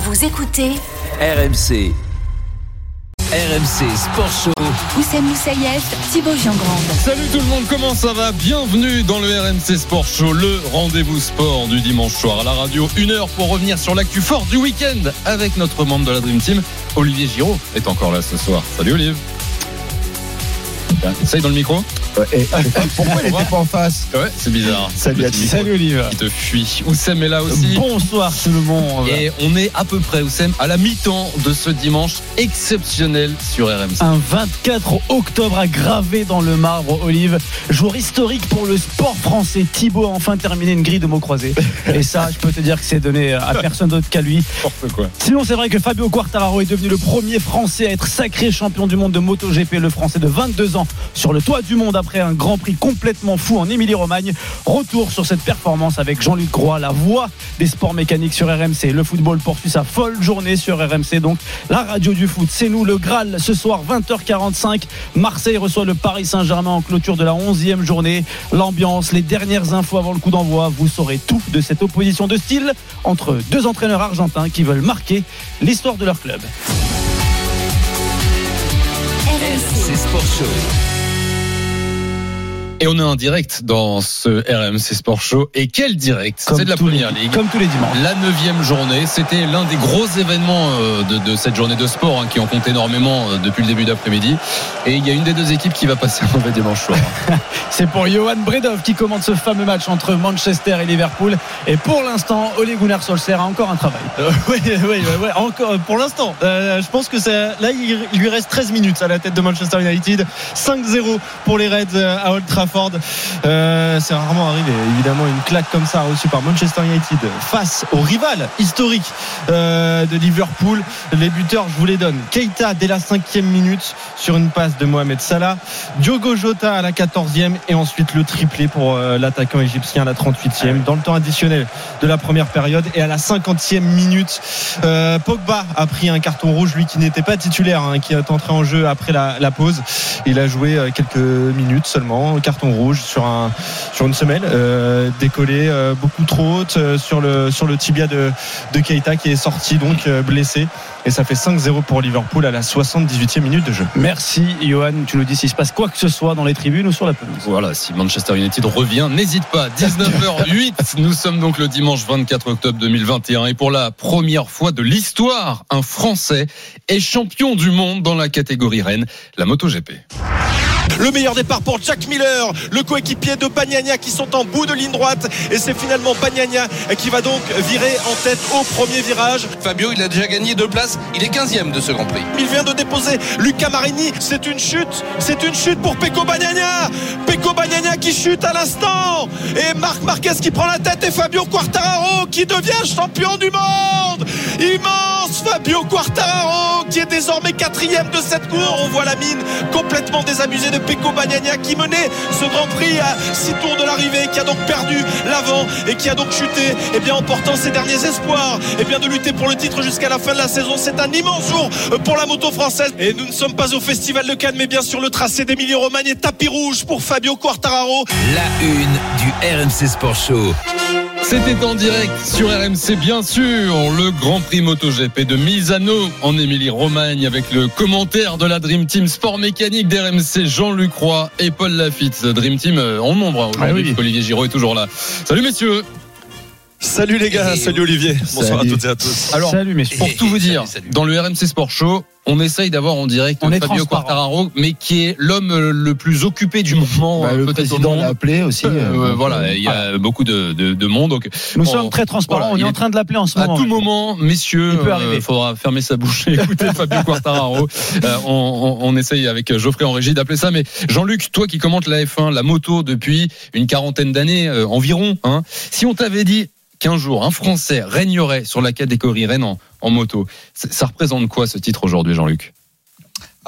Vous écoutez RMC. RMC Sport Show. Oussem Moussaïef, Thibaut Giangrande. Salut tout le monde, comment ça va? Bienvenue dans le RMC Sport Show, le rendez-vous sport du dimanche soir à la radio. Une heure pour revenir sur l'actu fort du week-end avec notre membre de la Dream Team, Olivier Giraud, est encore là ce soir. Salut Olivier. Essaye dans le micro. Pourquoi il était pas en face Ouais, c'est bizarre. Salut, micro Salut Olivier. Qui te fuit. Oussem est là aussi. Bonsoir tout le monde. Et on est à peu près, Oussem, à la mi-temps de ce dimanche exceptionnel sur RMC. Un 24 octobre à gravé dans le marbre, Olive. Jour historique pour le sport français. Thibaut a enfin terminé une grille de mots croisés. Et ça, je peux te dire que c'est donné à personne d'autre qu'à lui. N'importe quoi. Sinon, c'est vrai que Fabio Quartararo est devenu le premier Français à être sacré champion du monde de MotoGP. Le Français de 22 ans sur le toit du monde après un Grand Prix complètement fou en Émilie-Romagne. Retour sur cette performance avec Jean-Luc Groix, la voix des sports mécaniques sur RMC. Le football poursuit sa folle journée sur RMC. Donc, la radio du foot, c'est nous, le Graal. Ce soir, 20h45, Marseille reçoit le Paris Saint-Germain en clôture de la 11e journée. L'ambiance, les dernières infos avant le coup d'envoi. Vous saurez tout de cette opposition de style entre deux entraîneurs argentins qui veulent marquer l'histoire de leur club. RMC Sport Show. Et on est en direct dans ce RMC Sport Show. Et quel direct? C'est de la première ligue. Comme tous les dimanches. La neuvième journée, c'était l'un des gros événements euh, de, de cette journée de sport hein, qui en compte énormément euh, depuis le début d'après-midi. Et il y a une des deux équipes qui va passer un mauvais dimanche soir. C'est pour Johan Bredov qui commande ce fameux match entre Manchester et Liverpool. Et pour l'instant, Ole Gunnar Solskjaer a encore un travail. oui, oui, oui, oui, encore pour l'instant. Euh, je pense que c'est là il, il lui reste 13 minutes à la tête de Manchester United. 5-0 pour les Reds euh, à Old Trafford. Euh, c'est rarement arrivé. Évidemment, une claque comme ça reçue par Manchester United face au rival historique euh, de Liverpool. Les buteurs, je vous les donne. Keita dès la cinquième minute sur une passe de Mohamed Salah. Diogo Jota à la 14e et ensuite le triplé pour euh, l'attaquant égyptien à la 38e dans le temps additionnel de la première période et à la 50e minute Pogba a pris un carton rouge lui qui n'était pas titulaire hein, qui est entré en jeu après la, la pause il a joué quelques minutes seulement carton rouge sur un sur une semelle euh, décollé euh, beaucoup trop haute euh, sur le sur le tibia de, de Keita qui est sorti donc euh, blessé et ça fait 5-0 pour Liverpool à la 78e minute de jeu Merci Johan. Tu nous dis s'il se passe quoi que ce soit dans les tribunes ou sur la pelouse. Voilà, si Manchester United revient, n'hésite pas. 19h08, nous sommes donc le dimanche 24 octobre 2021 et pour la première fois de l'histoire, un Français est champion du monde dans la catégorie Rennes, la MotoGP. Le meilleur départ pour Jack Miller, le coéquipier de Bagnagna qui sont en bout de ligne droite. Et c'est finalement Bagnagna qui va donc virer en tête au premier virage. Fabio, il a déjà gagné deux places. Il est 15e de ce Grand Prix. Il vient de déposer Luca Marini. C'est une chute. C'est une chute pour Pecco Bagnagna. Pecco Bagnagna qui chute à l'instant. Et Marc Marquez qui prend la tête. Et Fabio Quartararo qui devient champion du monde. Immense Fabio Quartararo qui est désormais quatrième de cette course. On voit la mine complètement désabusée de Pecco Bagnagna qui menait ce Grand Prix à six tours de l'arrivée, qui a donc perdu l'avant et qui a donc chuté, et bien en portant ses derniers espoirs, et bien de lutter pour le titre jusqu'à la fin de la saison. C'est un immense jour pour la moto française. Et nous ne sommes pas au Festival de Cannes, mais bien sur le tracé d'Emilie-Romagne et tapis rouge pour Fabio Quartararo. La une du RMC Sport Show. C'était en direct sur RMC, bien sûr, le Grand Prix MotoGP de Misano en Émilie-Romagne avec le commentaire de la Dream Team Sport Mécanique d'RMC, Jean-Luc Roy et Paul Lafitte. Dream Team euh, en nombre hein, aujourd'hui, Ah oui. Olivier Giraud est toujours là. Salut messieurs Salut les gars, salut Olivier. Bonsoir à toutes et à tous. Alors, Salut messieurs. pour tout vous dire, Salut, salut. dans le RMC Sport Show, on essaye d'avoir en direct On Fabio. Quartararo, mais qui est l'homme euh, le plus occupé du moment, Bah, euh, le président l'a appelé aussi. Euh, euh, voilà, il y a beaucoup de, de, de monde. Donc, Nous on- sommes très transparents. voilà, on est en train de l'appeler en ce à moment. tout moment, messieurs, Il peut euh, arriver. faudra fermer sa bouche et écouter Fabio Quartararo. Euh, on, on, on essaye avec Geoffrey en régie d'appeler ça. Mais Jean-Luc, toi qui commentes la F1, la moto depuis une quarantaine d'années euh, environ, hein, si on t'avait dit qu'un jour un Français régnerait sur la catégorie Rennes en, en moto. Ça, ça représente quoi ce titre aujourd'hui, Jean-Luc?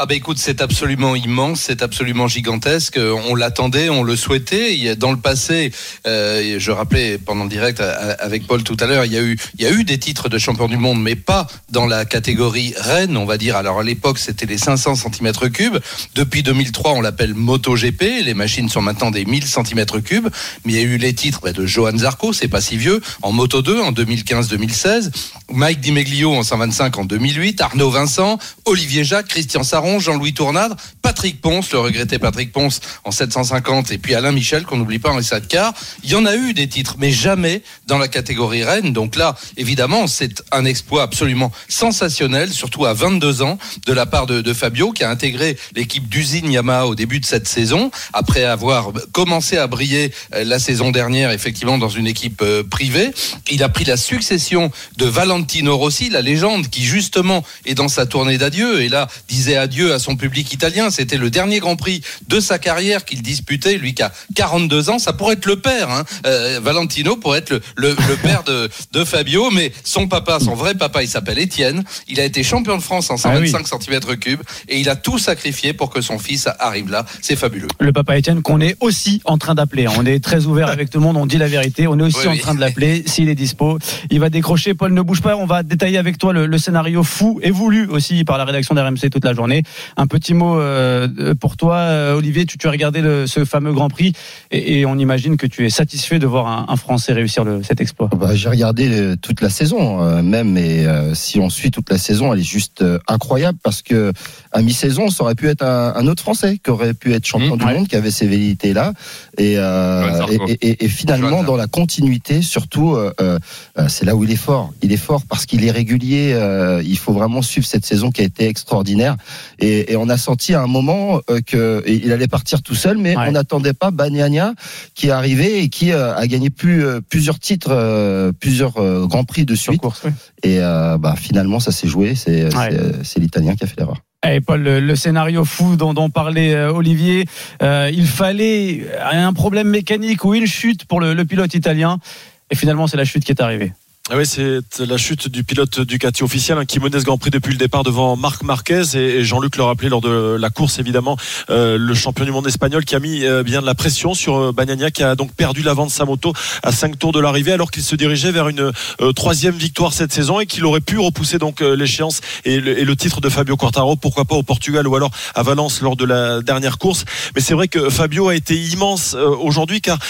Ah bah écoute, c'est absolument immense, c'est absolument gigantesque. On l'attendait, on le souhaitait. Dans le passé, euh, je rappelais pendant le direct euh, avec Paul tout à l'heure, il y a eu, des titres de champion du monde, mais pas dans la catégorie Rennes, on va dire. Alors à l'époque, c'était les 500 cm3. Depuis 2003, on l'appelle MotoGP. Les machines sont maintenant des 1000 cm3. Mais il y a eu les titres bah, de Johan Zarco, c'est pas si vieux, en Moto 2 en 2015-2016. Mike Di Meglio en 125 en 2008. Arnaud Vincent, Olivier Jacques, Christian Saron, Jean-Louis Tournadre, Patrick Ponce, le regretté Patrick Ponce en 750, et puis Alain Michel, qu'on n'oublie pas en car. Il y en a eu des titres, mais jamais dans la catégorie Rennes. Donc là, évidemment, c'est un exploit absolument sensationnel, surtout à 22 ans, de la part de, de Fabio, qui a intégré l'équipe d'usine Yamaha au début de cette saison, après avoir commencé à briller euh, la saison dernière, effectivement, dans une équipe euh, privée. Il a pris la succession de Valentino Rossi, la légende qui, justement, est dans sa tournée d'adieu, et là, disait à son public italien. C'était le dernier Grand Prix de sa carrière qu'il disputait, lui qui a 42 ans. Ça pourrait être le père, hein. Euh, Valentino pourrait être le, le, le père de, de Fabio, mais son papa, son vrai papa, il s'appelle Étienne. Il a été champion de France en 125 cm3 et il a tout sacrifié pour que son fils arrive là. C'est fabuleux. Le papa Étienne qu'on est aussi en train d'appeler. On est très ouvert avec tout le monde, on dit la vérité. On est aussi Oui, en oui. train de l'appeler. S'il est dispo, il va décrocher. Paul ne bouge pas. On va détailler avec toi le, le scénario fou et voulu aussi par la rédaction d'RMC toute la journée. Un petit mot euh, pour toi, euh, Olivier. Tu, tu as regardé le- ce fameux Grand Prix et, et on imagine que tu es satisfait de voir un, un Français réussir le- cet exploit. Bah, j'ai regardé toute la saison, euh, même, et euh, si on suit toute la saison, elle est juste euh, incroyable parce que à mi-saison, ça aurait pu être un, un autre Français qui aurait pu être champion Mmh, du ouais. monde, qui avait ces velléités-là, et, euh, Johan Zarco. et, et- et finalement dans la continuité, surtout, euh, euh, euh, c'est là où il est fort. Il est fort parce qu'il est régulier. euh, il faut vraiment suivre cette saison qui a été extraordinaire, et, et on a senti à un moment euh, que et il allait partir tout seul, mais Ouais. on n'attendait pas Bagnaia qui est arrivé et qui euh, a gagné plus, euh, plusieurs titres, euh, plusieurs grands prix de suite. course, oui. Et bah, finalement, ça s'est joué. C'est Ouais. l'Italien qui a fait l'erreur. Eh, Paul, le, le scénario fou dont, dont parlait euh, Olivier, euh, il fallait un problème mécanique ou une chute pour le, le pilote italien. Et finalement, c'est la chute qui est arrivée. Ah oui, c'est la chute du pilote Ducati officiel hein, qui menait ce Grand Prix depuis le départ devant Marc Marquez. Et, Jean-Luc le rappelait lors de la course évidemment euh, le champion du monde espagnol qui a mis euh, bien de la pression sur euh, Bagnaia qui a donc perdu l'avant de sa moto à 5 tours de l'arrivée alors qu'il se dirigeait vers une euh, troisième victoire cette saison et qu'il aurait pu repousser donc euh, l'échéance et, et le titre de Fabio Quartaro pourquoi pas au Portugal ou alors à Valence lors de la dernière course. Mais c'est vrai que Fabio a été immense euh, aujourd'hui car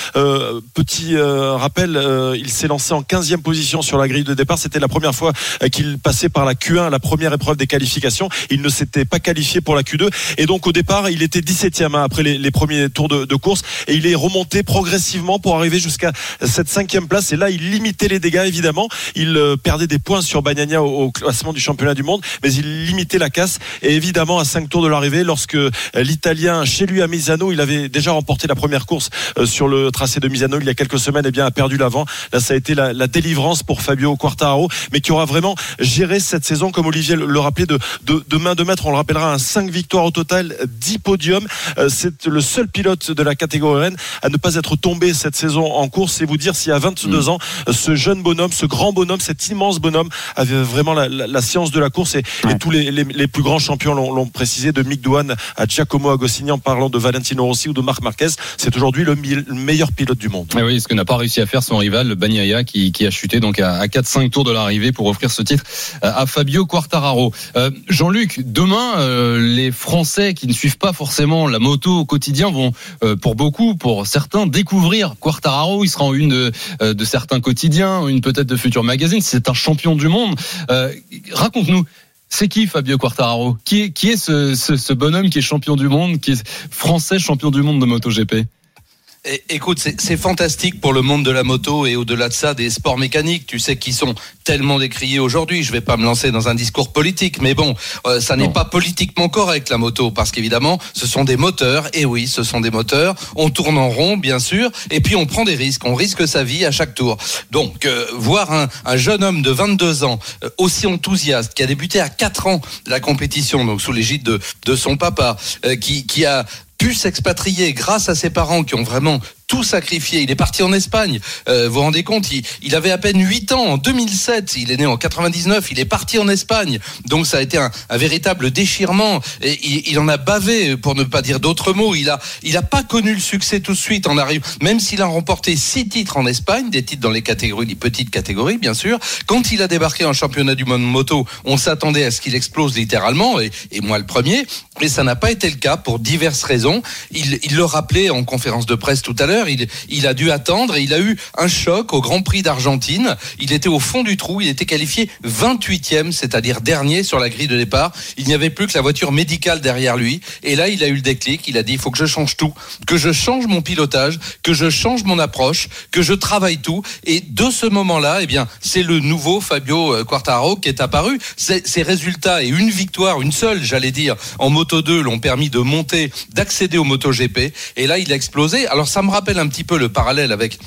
petit rappel il s'est lancé en 15e position la grille de départ. C'était la première fois euh, qu'il passait par la Q1 la première épreuve des qualifications. Il ne s'était pas qualifié pour la Q2 et donc au départ il était 17e hein, après les, premiers tours de, course. Et il est remonté progressivement pour arriver jusqu'à cette cinquième place. Et là il limitait les dégâts évidemment. Il euh, perdait des points sur Bagnaia au, classement du championnat du monde. Mais il limitait la casse. Et évidemment à 5 tours de l'arrivée lorsque euh, l'italien chez lui à Misano il avait déjà remporté la première course sur le tracé de Misano il y a quelques semaines et bien a perdu l'avant. Là ça a été la délivrance pour Fabio Quartararo mais qui aura vraiment géré cette saison comme Olivier le, rappelait de, de, de main de maître. On le rappellera un 5 victoires au total 10 podiums. Euh, c'est le seul pilote de la catégorie Rennes à ne pas être tombé cette saison en course. Et vous dire si à 22 ans euh, ce jeune bonhomme ce grand bonhomme cet immense bonhomme avait vraiment la, la- la science de la course. Et, et tous les, les- les plus grands champions l'ont précisé de Mick Douane à Giacomo Agostini en parlant de Valentino Rossi ou de Marc Marquez c'est aujourd'hui le, meilleur pilote du monde. Eh oui, ce que n'a pas réussi à faire son rival, le Bagnaia, qui, qui a chuté donc à, à 4-5 tours de l'arrivée pour offrir ce titre euh, à Fabio Quartararo. Euh, Jean-Luc, demain, euh, les Français qui ne suivent pas forcément la moto au quotidien vont, pour beaucoup, pour certains, découvrir Quartararo. Il sera en une de, certains quotidiens, une peut-être de futurs magazines. C'est un champion du monde. Raconte-nous. C'est qui Fabio Quartararo? Qui est, ce, ce bonhomme qui est champion du monde, qui est français champion du monde de MotoGP? É- Écoute, c'est fantastique pour le monde de la moto et au-delà de ça, des sports mécaniques, tu sais, qui sont tellement décriés aujourd'hui. Je vais pas me lancer dans un discours politique, mais bon, euh, ça n'est pas politiquement correct la moto, parce qu'évidemment, ce sont des moteurs. Et oui, ce sont des moteurs. On tourne en rond, bien sûr, et puis on prend des risques. On risque sa vie à chaque tour. Donc, euh, voir un, un jeune homme de 22 ans euh, aussi enthousiaste, qui a débuté à 4 ans la compétition, donc sous l'égide de, de son papa, qui, qui a pu s'expatrier grâce à ses parents qui ont vraiment tout sacrifié. Il est parti en Espagne. Euh, vous vous rendez compte, il, il avait à peine 8 ans en 2007. Il est né en 99. Il est parti en Espagne. Donc ça a été un, un véritable déchirement. Et il, il en a bavé, pour ne pas dire d'autres mots. Il a, il a pas connu le succès tout de suite en arrivant. Même s'il a remporté six titres en Espagne, des titres dans les catégories, les petites catégories, bien sûr. Quand il a débarqué en championnat du monde moto, on s'attendait à ce qu'il explose littéralement, et, et moi le premier. Et ça n'a pas été le cas pour diverses raisons. Il, il le rappelait en conférence de presse tout à l'heure. Il, a dû attendre et il a eu un choc au Grand Prix d'Argentine. Il était au fond du trou. Il était qualifié 28e, c'est-à-dire dernier sur la grille de départ. Il n'y avait plus que la voiture médicale derrière lui. Et là, il a eu le déclic. Il a dit, il faut que je change tout, que je change mon pilotage, que je change mon approche, que je travaille tout. Et de ce moment-là, eh bien, c'est le nouveau Fabio euh, Quartararo qui est apparu. Ces résultats et une victoire, une seule, j'allais dire, en Moto 2 l'ont permis de monter, d'accéder au MotoGP. Et là, il a explosé. Alors, ça me rappelle un petit peu le parallèle avec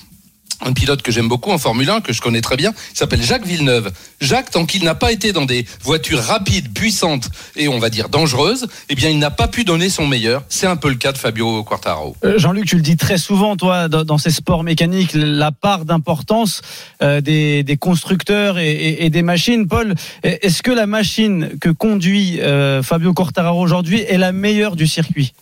un pilote que j'aime beaucoup en Formule 1, que je connais très bien, il s'appelle Jacques Villeneuve. Jacques, tant qu'il n'a pas été dans des voitures rapides, puissantes et on va dire dangereuses, eh bien il n'a pas pu donner son meilleur. C'est un peu le cas de Fabio Quartararo. Euh, Jean-Luc, tu le dis très souvent, toi, dans, ces sports mécaniques, la part d'importance euh, des, constructeurs et des machines. Paul, est-ce que la machine que conduit euh, Fabio Quartararo aujourd'hui est la meilleure du circuit?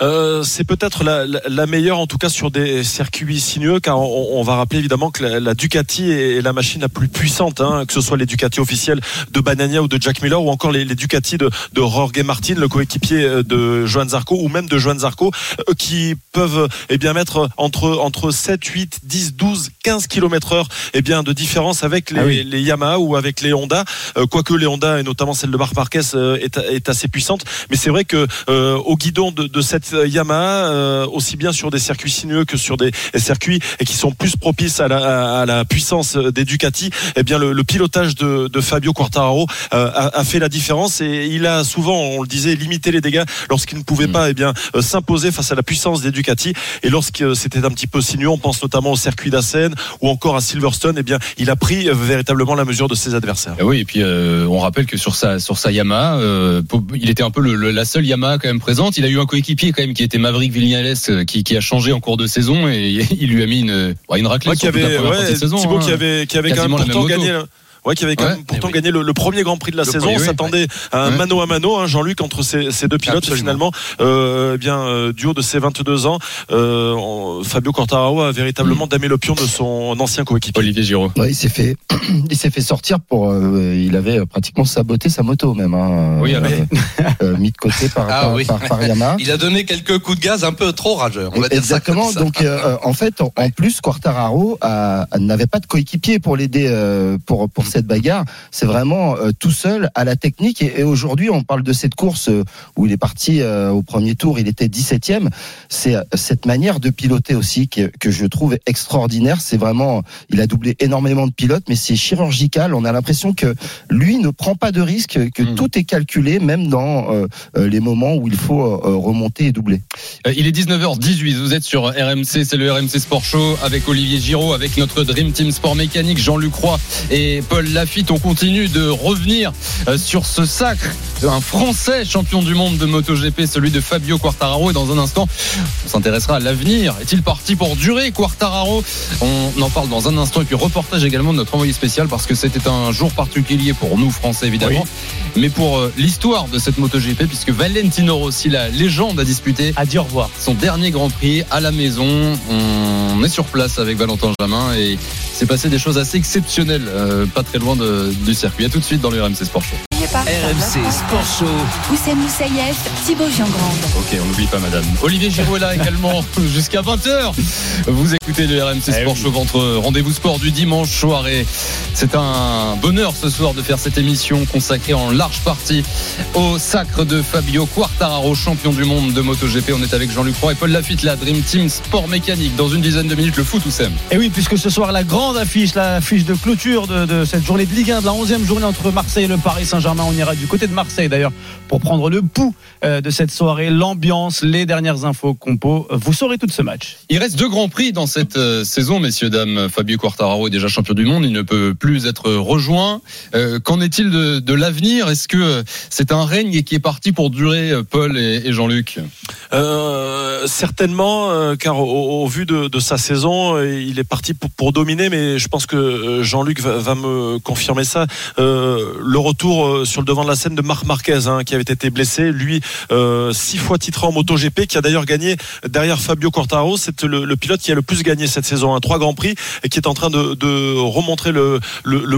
Euh, c'est peut-être la, la- la meilleure, en tout cas sur des circuits sinueux, car on, on va rappeler évidemment que la, la Ducati est la machine la plus puissante, hein, que ce soit les Ducati officiels de Banania ou de Jack Miller, ou encore les, les Ducati de, de Jorge Martin, le coéquipier euh, de Joan Zarco, ou même de Joan Zarco, euh, qui peuvent eh bien mettre entre entre 7, 8, 10, 12, 15 km heure eh bien de différence avec les, Ah oui. les Yamaha ou avec les Honda, Euh, quoique les Honda et notamment celle de Marc Marquez euh, est, est assez puissante, mais c'est vrai que euh, au guidon de, de cette Yamaha, euh, aussi bien sur des circuits sinueux que sur des circuits et qui sont plus propices à la, à la puissance des Ducati, eh bien le, le pilotage de, de Fabio Quartararo euh, a, a fait la différence et il a souvent, on le disait, limité les dégâts lorsqu'il ne pouvait Mm. pas eh bien euh, s'imposer face à la puissance des Ducati et lorsque euh, c'était un petit peu sinueux, on pense notamment au circuit d'Assen ou encore à Silverstone, eh bien il a pris euh, véritablement la mesure de ses adversaires. Ah oui, et puis euh, on rappelle que sur sa sur sa Yamaha, euh, il était un peu le- le- la seule Yamaha quand même présente. Il a eu un coéquipier quand même qui était Maverick euh, qui, qui a changé en cours de saison et il lui a mis une, une raclée Ouais, qui sur toute la avait, première partie ouais, de saison. Thibaut hein. qui avait, qui avait quand même pourtant gagné. Ouais, qui avait quand Ouais, même pourtant oui. gagné le, le premier Grand Prix de la Le saison. On oui. s'attendait à un mano à mano, hein, Jean-Luc, entre ces, ces deux pilotes. Absolument. Finalement, euh, eh bien, euh, du haut de ses 22 ans, euh, on- Fabio Quartararo a véritablement Mm. damé le pion de son ancien coéquipier. Olivier Giraud. Ouais, il s'est fait, il s'est fait sortir pour. euh, il avait pratiquement saboté sa moto même. Hein, Oui, euh, euh, mis de côté par, Ah par, oui. par- par Yamaha. Il a donné quelques coups de gaz un peu trop rageurs. On va dire ça Exactement. ça. Donc, euh, en fait, en, en plus, Quartararo n'avait pas de coéquipier pour l'aider euh, pour pour cette bagarre. C'est vraiment euh, tout seul à la technique. Et, et aujourd'hui, on parle de cette course euh, où il est parti euh, au premier tour. Il était 17e. C'est euh, cette manière de piloter aussi que, que je trouve extraordinaire. C'est vraiment, il a doublé énormément de pilotes, mais c'est chirurgical. On a l'impression que lui ne prend pas de risque, que Mm. tout est calculé, même dans euh, euh, les moments où il faut euh, remonter et doubler. Euh, Il est 19h18, vous êtes sur RMC, c'est le RMC Sport Show avec Olivier Giraud, avec notre Dream Team Sport Mécanique, Jean-Luc Roy et Paul Lafitte. On continue de revenir euh, sur ce sacre d'un Français champion du monde de MotoGP, celui de Fabio Quartararo. Et dans un instant, on s'intéressera à l'avenir. Est-il parti pour durer Quartararo? On en parle dans un instant. Et puis reportage également de notre envoyé spécial parce que c'était un jour particulier pour nous Français évidemment, mais pour euh, l'histoire de cette MotoGP puisque Valentino Rossi, la légende, a disputé À dire au revoir. son dernier Grand Prix à la maison. On est sur place avec Valentin Jamin et c'est passé des choses assez exceptionnelles, euh, pas très loin de- du circuit. À tout de suite dans le RMC Sport Show. RMC Sport Show. Oussem Moussaïef, Thibaut Giangrande. Ok, on n'oublie pas madame. Olivier Giraud est là également jusqu'à 20h. Vous écoutez le RMC Sport Show, votre rendez-vous sport du dimanche soir. Et c'est un bonheur ce soir de faire cette émission consacrée en large partie au sacre de Fabio Quartararo, champion du monde de MotoGP. On est avec Jean-Luc Roy et Paul Lafitte, la Dream Team Sport Mécanique. Dans une dizaine de minutes, le foot ou Sam Et oui, puisque ce soir, la grande affiche, la affiche de clôture de, de cette journée de Ligue 1, de la 11e journée entre Marseille et le Paris Saint-Germain. Saint-Germain. On ira du côté de Marseille d'ailleurs pour prendre le pouls euh, de cette soirée, l'ambiance, les dernières infos compo. Vous saurez tout de ce match. Il reste deux grands prix dans cette euh, saison, messieurs, dames. Fabio Quartararo est déjà champion du monde. Il ne peut plus être rejoint. Euh, Qu'en est-il de, de l'avenir? Est-ce que c'est un règne qui est parti pour durer, Paul et, et Jean-Luc? Euh, certainement, euh, car au, au vu de, de sa saison, il est parti pour, pour dominer, mais je pense que Jean-Luc va, va me confirmer ça. Euh, le retour sur le devant de la scène de Marc Marquez, hein, qui avait été blessé, lui, euh, six fois titré en MotoGP, qui a d'ailleurs gagné derrière Fabio Quartaro. C'est le, pilote qui a le plus gagné cette saison, hein, trois grands prix, et qui est en train de, remontrer le,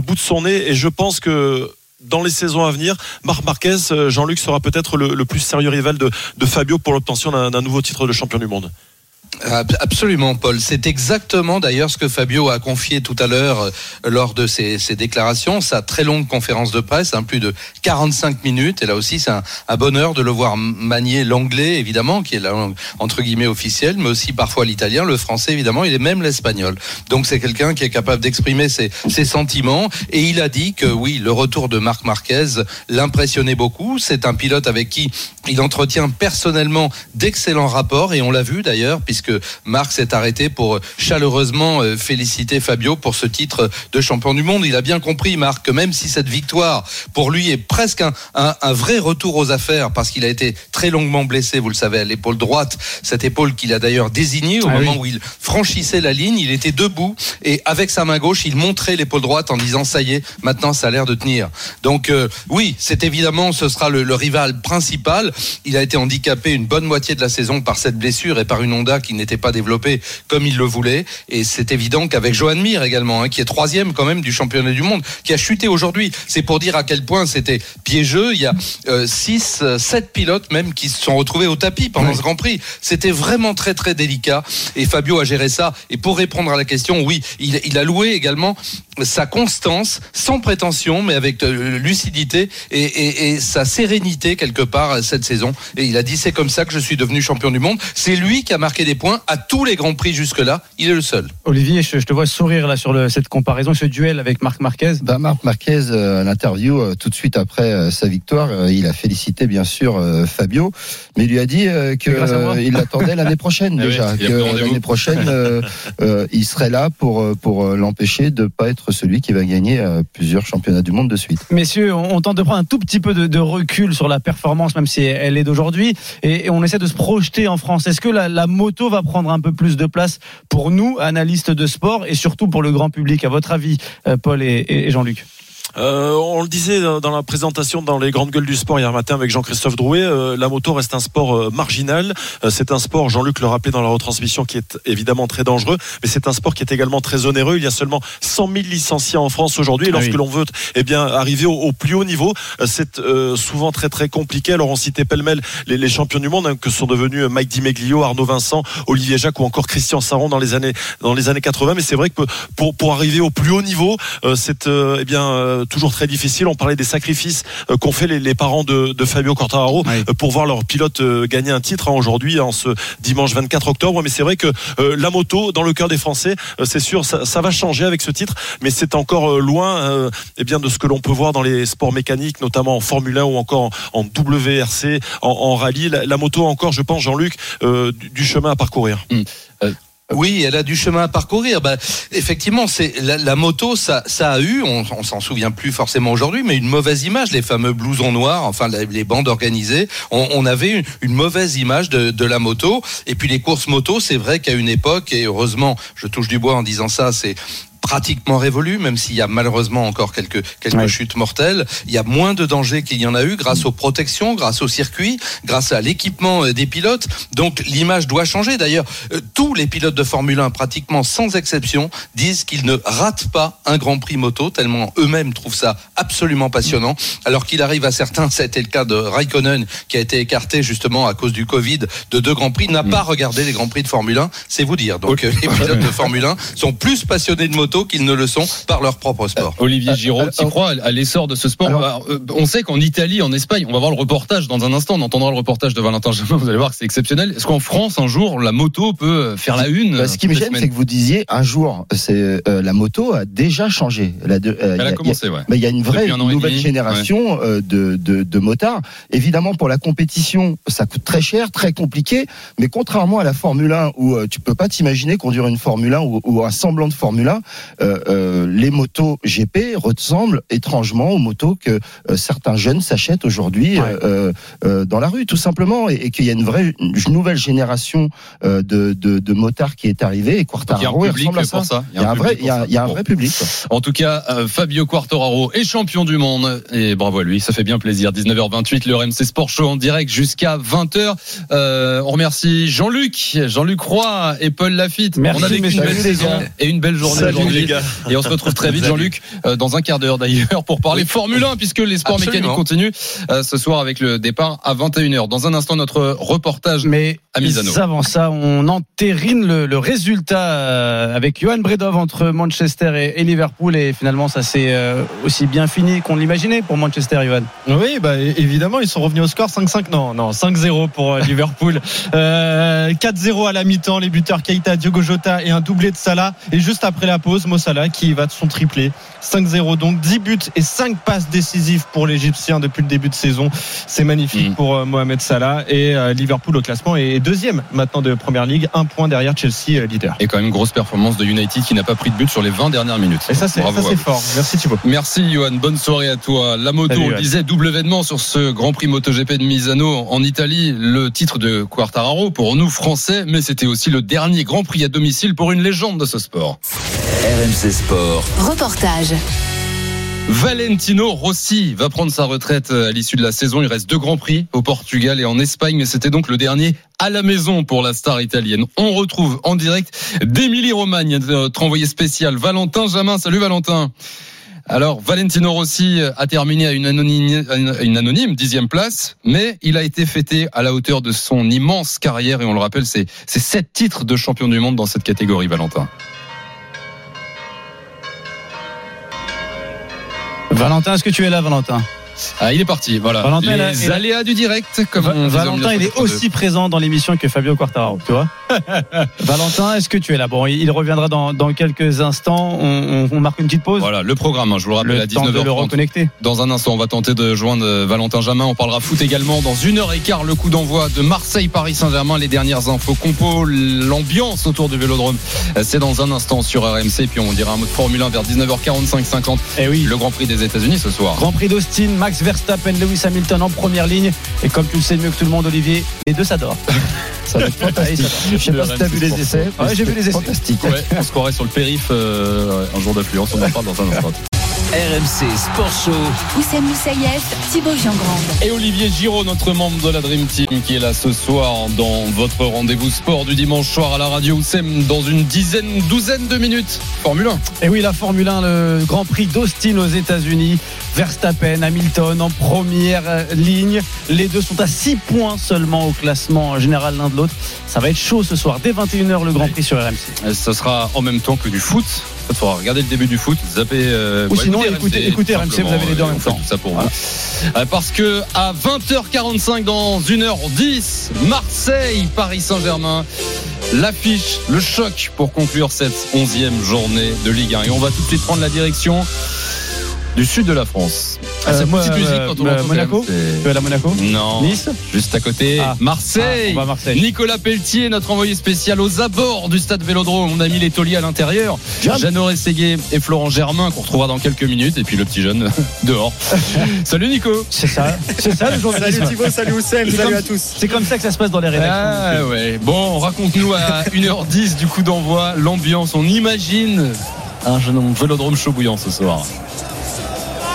bout de son nez. Et je pense que dans les saisons à venir, Marc Marquez, euh, Jean-Luc sera peut-être le, plus sérieux rival de, Fabio pour l'obtention d'un nouveau titre de champion du monde. Ab- Absolument, Paul. C'est exactement d'ailleurs ce que Fabio a confié tout à l'heure euh, lors de ses, déclarations, sa très longue conférence de presse, hein, plus de 45 minutes. Et là aussi, c'est un, bonheur de le voir manier l'anglais, évidemment, qui est la langue entre guillemets officielle, mais aussi parfois l'italien, le français, évidemment, est même l'espagnol. Donc c'est quelqu'un qui est capable d'exprimer ses sentiments. Et il a dit que oui, le retour de Marc Marquez l'impressionnait beaucoup. C'est un pilote avec qui il entretient personnellement d'excellents rapports, et on l'a vu d'ailleurs, puisque Marc s'est arrêté pour chaleureusement euh, féliciter Fabio pour ce titre de champion du monde. Il a bien compris, Marc, que même si cette victoire pour lui est presque un, un- un vrai retour aux affaires, parce qu'il a été très longuement blessé, vous le savez, à l'épaule droite, cette épaule qu'il a d'ailleurs désignée au Ah moment oui. où il franchissait la ligne, il était debout et avec sa main gauche, il montrait l'épaule droite en disant ça y est, maintenant ça a l'air de tenir. Donc euh, oui, c'est évidemment ce sera le, le rival principal. Il a été handicapé une bonne moitié de la saison par cette blessure et par une Honda qui n'était pas développée comme il le voulait. Et c'est évident qu'avec Johan Mir également, hein, qui est troisième quand même du championnat du monde, qui a chuté aujourd'hui. C'est pour dire à quel point c'était piégeux. Il y a 6, 7 pilotes même qui se sont retrouvés au tapis pendant ce Grand Prix. C'était vraiment très très délicat. Et Fabio a géré ça. Et pour répondre à la question, oui, il, il a loué également sa constance, sans prétention, mais avec euh, lucidité et, et- et sa sérénité quelque part euh, cette saison. Et il a dit c'est comme ça que je suis devenu champion du monde. C'est lui qui a marqué des points à tous les grands prix jusque-là. Il est le seul. Olivier, je, je te vois sourire là sur le- cette comparaison, ce duel avec Marc Marquez. Bah, Marc Marquez, euh, à l'interview, euh, tout de suite après euh, sa victoire, euh, il a félicité bien sûr euh, Fabio, mais il lui a dit euh, que C'est grâce à moi. euh, il l'attendait l'année prochaine Ah oui, déjà, que rendez-vous. l'année prochaine euh, euh, il serait là pour pour l'empêcher de pas être celui qui va gagner euh, plusieurs championnats du monde de suite. Messieurs, on, on tente de prendre un tout petit peu de, de recul sur la performance, même si elle est d'aujourd'hui, et, et on essaie de se projeter en France. Est-ce que la, la moto va prendre un peu plus de place pour nous, analystes de sport, et surtout pour le grand public. À votre avis, euh, Paul et, et Jean-Luc? Euh, on le disait dans la présentation dans les grandes gueules du sport hier matin avec Jean-Christophe Drouet, euh, la moto reste un sport euh, marginal. Euh, c'est un sport, Jean-Luc le rappelait dans la retransmission, qui est évidemment très dangereux, mais c'est un sport qui est également très onéreux. Il y a seulement 100 000 licenciés en France aujourd'hui, et Ah lorsque oui. l'on veut eh bien arriver au, au plus haut niveau, euh, c'est euh, souvent très très compliqué. Alors on citait pêle-mêle les, les champions du monde hein, que sont devenus Mike Dimeglio, Arnaud Vincent, Olivier Jacques ou encore Christian Saron dans les années dans les années 80. Mais c'est vrai que pour pour arriver au plus haut niveau, euh, c'est euh, eh bien euh, toujours très difficile. On parlait des sacrifices euh, qu'ont fait les, les parents de, de Fabio Quartararo Oui. euh, pour voir leur pilote gagner un titre hein, aujourd'hui en ce dimanche 24 octobre. Mais c'est vrai que la moto, dans le cœur des Français, c'est sûr, ça, ça va changer avec ce titre, mais c'est encore loin eh bien de ce que l'on peut voir dans les sports mécaniques, notamment en Formule 1 ou encore en, en WRC, en, en rallye. La, la moto encore, je pense, Jean-Luc, du, du chemin à parcourir. Oui, elle a du chemin à parcourir. Bah, effectivement, c'est la, moto, ça, ça a eu, on, on s'en souvient plus forcément aujourd'hui, mais une mauvaise image. Les fameux blousons noirs, enfin les bandes organisées, on, on avait une, une mauvaise image de, de la moto. Et puis les courses moto, c'est vrai qu'à une époque, et heureusement, je touche du bois en disant ça, c'est pratiquement révolu, même s'il y a malheureusement encore quelques, quelques Ouais. chutes mortelles. Il y a moins de dangers qu'il y en a eu grâce aux protections, grâce au circuit, grâce à l'équipement euh, des pilotes. Donc l'image doit changer. D'ailleurs, euh, tous les pilotes de Formule 1, pratiquement sans exception, disent qu'ils ne ratent pas un Grand Prix moto, tellement eux-mêmes trouvent ça absolument passionnant. Alors qu'il arrive à certains, ça a été le cas de Raikkonen, qui a été écarté justement à cause du Covid de deux Grands Prix, n'a pas regardé les Grands Prix de Formule 1, c'est vous dire. Donc euh, les pilotes de Formule 1 sont plus passionnés de moto qu'ils ne le sont par leur propre sport. Olivier Giraud, alors, tu crois à l'essor de ce sport alors- Alors, euh, On sait qu'en Italie, en Espagne, on va voir le reportage dans un instant. On entendra le reportage de Valentin Jamin. Vous allez voir que c'est exceptionnel. Est-ce qu'en France, un jour, la moto peut faire la une Bah, ce qui me gêne, c'est que vous disiez un jour, c'est euh, la moto a déjà changé. La de- euh, il Elle a- a il commencé, ouais. Mais il y a une vraie nouvelle demi, génération euh, de, de, de motards. Évidemment, pour la compétition, ça coûte très cher, très compliqué. Mais contrairement à la Formule 1, où euh, tu peux pas t'imaginer conduire une Formule 1 ou, ou un semblant de Formule 1, euh, euh, les motos GP ressemblent étrangement aux motos que euh, certains jeunes s'achètent aujourd'hui Ouais. euh, euh, dans la rue, tout simplement, et, et qu'il y a une vraie une nouvelle génération euh, de, de, de motards qui est arrivée. Et Donc, il y a un Quartararo, il public ressemble à ça. pour ça. Il y a un vrai, public il y a, pour il y a un vrai public. En tout cas, euh, Fabio Quartararo est champion du monde et bravo à lui, ça fait bien plaisir. 19h28, le RMC Sport Show en direct jusqu'à 20h. Euh, on remercie Jean-Luc, Jean-Luc Roy et Paul Lafitte. Merci, on a vécu une messieurs. belle saison et une belle journée Salut. Les gars. Et on se retrouve très vite. Jean-Luc, euh, dans un quart d'heure d'ailleurs, pour parler Formule 1, puisque les sports Absolument. mécaniques continuent euh, ce soir avec le départ à 21h. Dans un instant, notre reportage. Mais À Misano. avant ça, on entérine le, le résultat euh, avec Johan Bredov entre Manchester et, et Liverpool. Et finalement, ça s'est euh, aussi bien fini qu'on l'imaginait pour Manchester, Johan. Oui, bah, évidemment, ils sont revenus au score 5-5. Non, non, 5-0 pour euh, Liverpool. Euh, 4-0 à la mi-temps, les buteurs Keita, Diogo Jota et un doublé de Salah. Et juste après la pause, Mo Salah qui va de son triplé. 5-0 donc 10 buts et 5 passes décisives pour l'Égyptien depuis le début de saison. C'est magnifique Mm. pour euh, Mohamed Salah et euh, Liverpool au classement est deuxième maintenant de Première Ligue, un point derrière Chelsea euh, leader. Et quand même grosse performance de United qui n'a pas pris de but sur les 20 dernières minutes. Et ça c'est fort. Merci Thibaut. Merci Johan, bonne soirée à toi. La moto, Salut, on le Johan. disait, double événement sur ce Grand Prix MotoGP de Misano en Italie, le titre de Quartararo pour nous Français, mais c'était aussi le dernier Grand Prix à domicile pour une légende de ce sport. RMC Sport. Reportage. Valentino Rossi va prendre sa retraite à l'issue de la saison. Il reste deux grands prix au Portugal et en Espagne, mais c'était donc le dernier à la maison pour la star italienne. On retrouve en direct d'Emilie Romagne, notre envoyé spécial Valentin Jamin. Salut Valentin. Alors, Valentino Rossi a terminé à une anonyme, une anonyme dixième place, mais il a été fêté à la hauteur de son immense carrière et on le rappelle, c'est c'est sept titres de champion du monde dans cette catégorie, Valentin. Valentin, est-ce que tu es là, Valentin? Ah, il est parti, voilà. Valentin, Les aléas du direct, comme Va- on Valentin, il est 1982. aussi présent dans l'émission que Fabio Quartararo, tu vois. Valentin, est-ce que tu es là? Bon, il reviendra dans, dans quelques instants. On, on- on marque une petite pause. Voilà, le programme, hein, je vous le rappelle, le à temps de le 19h30. reconnecter. Dans un instant, on va tenter de joindre euh, Valentin Jamin. On parlera foot également. Dans une heure et quart, le coup d'envoi de Marseille-Paris Saint-Germain. Les dernières infos compo, l'ambiance autour du Vélodrome. Euh, C'est dans un instant sur RMC. Puis on dira un mot de Formule 1 vers 19h45-50. Eh oui. Le Grand Prix des États-Unis ce soir. Grand Prix d'Austin, Max Verstappen, Lewis Hamilton en première ligne. Et comme tu le sais mieux que tout le monde, Olivier, les deux s'adorent. Ça va être fantastique. Je sais pas si t'as vu les essais. Ouais, j'ai vu les essais. Fantastique. Ouais, on se croirait sur le périph euh, un jour d'affluence. On en parle dans un instant. RMC Sport Show. Oussem Moussaïef, Thibaut Giangrande. Et Olivier Giraud, notre membre de la Dream Team, qui est là ce soir dans votre rendez-vous sport du dimanche soir à la radio Oussem dans une dizaine, douzaine de minutes. Formule 1. Et oui, la Formule 1, le Grand Prix d'Austin aux États-Unis. Verstappen, Hamilton en première euh, ligne. Les deux sont à 6 points seulement au classement général l'un de l'autre. Ça va être chaud ce soir, dès 21h, le Grand Prix sur RMC. Ce sera en même temps que du foot. Il faudra regarder le début du foot, zapper. euh, Ou ouais, sinon, écoutez- écoutez RMC, vous avez les deux en euh, même temps. Tout ça pour vous. Euh, Parce que à 20h45 dans 1h10, Marseille, Paris Saint-Germain. L'affiche, le choc pour conclure cette onzième journée de Ligue 1. Et on va tout de suite prendre la direction du sud de la France. Ah, Euh, cette moi, petite musique euh, quand on euh, l'entend, Monaco c'est- Tu es à Monaco Non. Nice Juste à côté, Ah. Marseille. Ah, on va à Marseille. Nicolas Pelletier, notre envoyé spécial aux abords du stade Vélodrome. On a mis les tauliers à l'intérieur. Jeannot Rességuier et Florent Germain qu'on retrouvera dans quelques minutes. Et puis le petit jeune dehors. Salut Nico. C'est ça, c'est ça le journalisme. salut Oussem, C'est comme- C'est comme ça que ça se passe dans les rédactions. Ah ouais. Bon, raconte-nous à 1h10 du coup d'envoi l'ambiance. On imagine un jeune Vélodrome chaud bouillant ce soir.